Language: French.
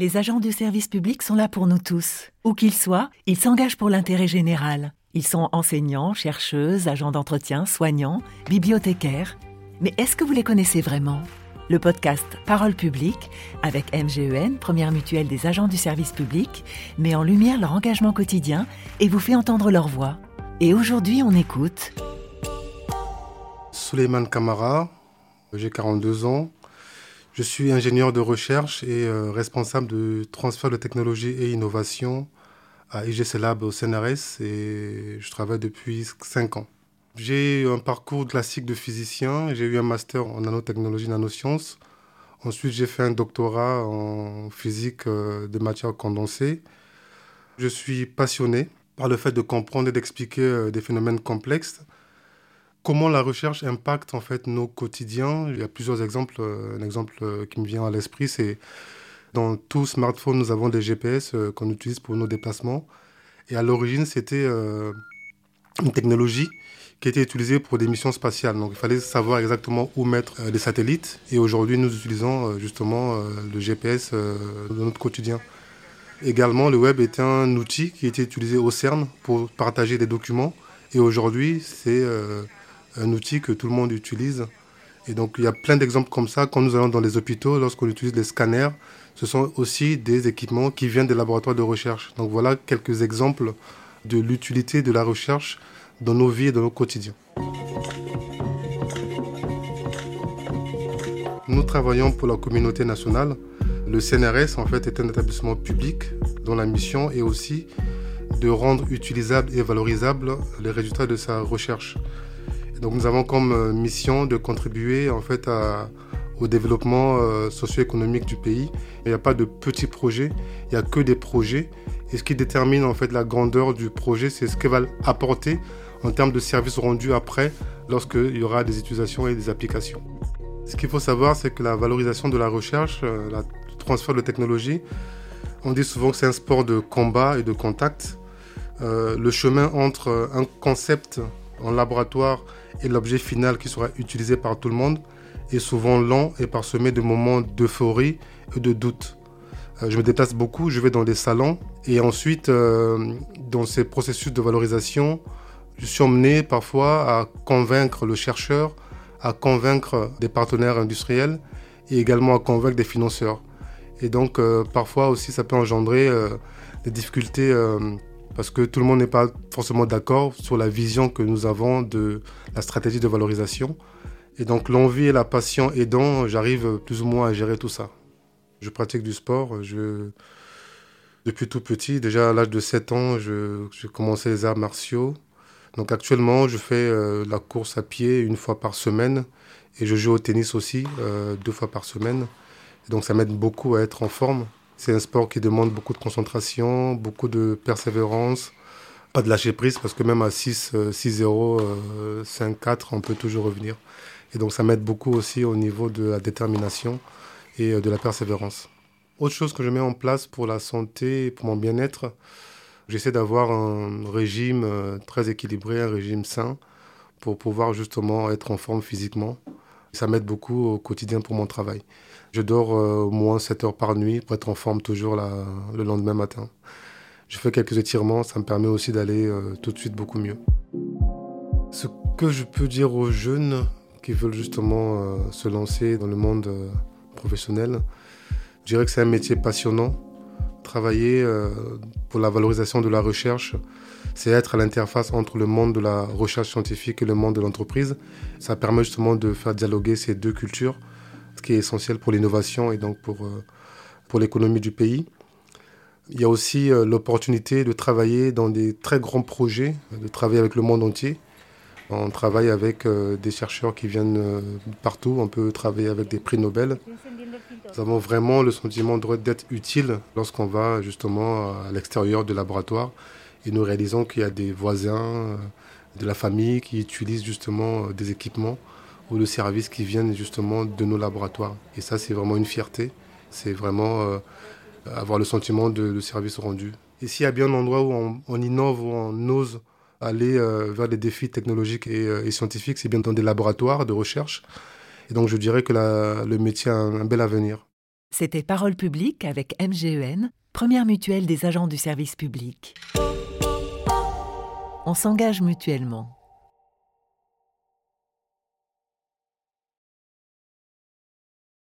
Les agents du service public sont là pour nous tous. Où qu'ils soient, ils s'engagent pour l'intérêt général. Ils sont enseignants, chercheuses, agents d'entretien, soignants, bibliothécaires. Mais est-ce que vous les connaissez vraiment? Le podcast Parole publique, avec MGEN, première mutuelle des agents du service public, met en lumière leur engagement quotidien et vous fait entendre leur voix. Et aujourd'hui, on écoute. Souleymane Kamara, j'ai 42 ans. Je suis ingénieur de recherche et euh, responsable de transfert de technologie et innovation à IGC Lab au CNRS et je travaille depuis 5 ans. J'ai un parcours classique de physicien, j'ai eu un master en nanotechnologie, nanosciences. Ensuite, j'ai fait un doctorat en physique euh, des matières condensées. Je suis passionné par le fait de comprendre et d'expliquer euh, des phénomènes complexes comment la recherche impacte en fait nos quotidiens. Il y a plusieurs exemples. Euh, un exemple euh, qui me vient à l'esprit, c'est dans tout smartphone, nous avons des GPS euh, qu'on utilise pour nos déplacements. Et à l'origine, c'était une technologie qui était utilisée pour des missions spatiales. Donc il fallait savoir exactement où mettre des satellites. Et aujourd'hui, nous utilisons justement le GPS dans notre quotidien. Également, le web était un outil qui était utilisé au CERN pour partager des documents. Et aujourd'hui, c'est un outil que tout le monde utilise. Et donc il y a plein d'exemples comme ça quand nous allons dans les hôpitaux, lorsqu'on utilise les scanners, ce sont aussi des équipements qui viennent des laboratoires de recherche. Donc voilà quelques exemples de l'utilité de la recherche dans nos vies et dans nos quotidiens. Nous travaillons pour la communauté nationale. Le CNRS en fait est un établissement public dont la mission est aussi de rendre utilisables et valorisables les résultats de sa recherche. Donc nous avons comme euh, mission de contribuer en fait au développement euh, socio-économique du pays. Il n'y a pas de petits projets, il n'y a que des projets. Et ce qui détermine en fait la grandeur du projet, c'est ce qu'il va apporter en termes de services rendus après, lorsqu'il y aura des utilisations et des applications. Ce qu'il faut savoir, c'est que la valorisation de la recherche, euh, le transfert de technologie, on dit souvent que c'est un sport de combat et de contact. le chemin entre un concept en laboratoire et l'objet final qui sera utilisé par tout le monde est souvent lent et parsemé de moments d'euphorie et de doute. Euh, je me déplace beaucoup, je vais dans des salons et ensuite, euh, dans ces processus de valorisation, je suis emmené parfois à convaincre le chercheur, à convaincre des partenaires industriels et également à convaincre des financeurs. Et donc, euh, parfois aussi, ça peut engendrer des difficultés parce que tout le monde n'est pas forcément d'accord sur la vision que nous avons de la stratégie de valorisation. Et donc l'envie et la passion aidant, j'arrive plus ou moins à gérer tout ça. Je pratique du sport. Je... Depuis tout petit, déjà à l'âge de 7 ans, j'ai commencé les arts martiaux. Donc actuellement, je fais euh, la course à pied une fois par semaine et je joue au tennis aussi euh, deux fois par semaine. donc ça m'aide beaucoup à être en forme. C'est un sport qui demande beaucoup de concentration, beaucoup de persévérance, pas de lâcher prise parce que même à 6, 6-0, 5-4, on peut toujours revenir. Et donc ça m'aide beaucoup aussi au niveau de la détermination et euh, de la persévérance. Autre chose que je mets en place pour la santé et pour mon bien-être, j'essaie d'avoir un régime euh, très équilibré, un régime sain pour pouvoir justement être en forme physiquement. Ça m'aide beaucoup au quotidien pour mon travail. Je dors euh, au moins 7 heures par nuit pour être en forme toujours le lendemain matin. Je fais quelques étirements, ça me permet aussi d'aller euh, tout de suite beaucoup mieux. Ce que je peux dire aux jeunes qui veulent justement euh, se lancer dans le monde professionnel, je dirais que c'est un métier passionnant. Travailler pour la valorisation de la recherche, c'est être à l'interface entre le monde de la recherche scientifique et le monde de l'entreprise. Ça permet justement de faire dialoguer ces deux cultures qui est essentiel pour l'innovation et donc pour, euh, pour l'économie du pays. Il y a aussi euh, l'opportunité de travailler dans des très grands projets, de travailler avec le monde entier. On travaille avec euh, des chercheurs qui viennent partout, on peut travailler avec des prix Nobel. Nous avons vraiment le sentiment d'être utile lorsqu'on va justement à l'extérieur du laboratoire et nous réalisons qu'il y a des voisins de la famille qui utilisent justement des équipements ou de services qui viennent justement de nos laboratoires. Et ça, c'est vraiment une fierté. C'est vraiment euh, avoir le sentiment de, service rendu. Et s'il y a bien un endroit où on, innove, où on ose aller euh, vers des défis technologiques euh, et, scientifiques, c'est bien dans des laboratoires de recherche. Et donc, je dirais que le métier a un bel avenir. C'était Parole publique avec MGEN, première mutuelle des agents du service public. On s'engage mutuellement.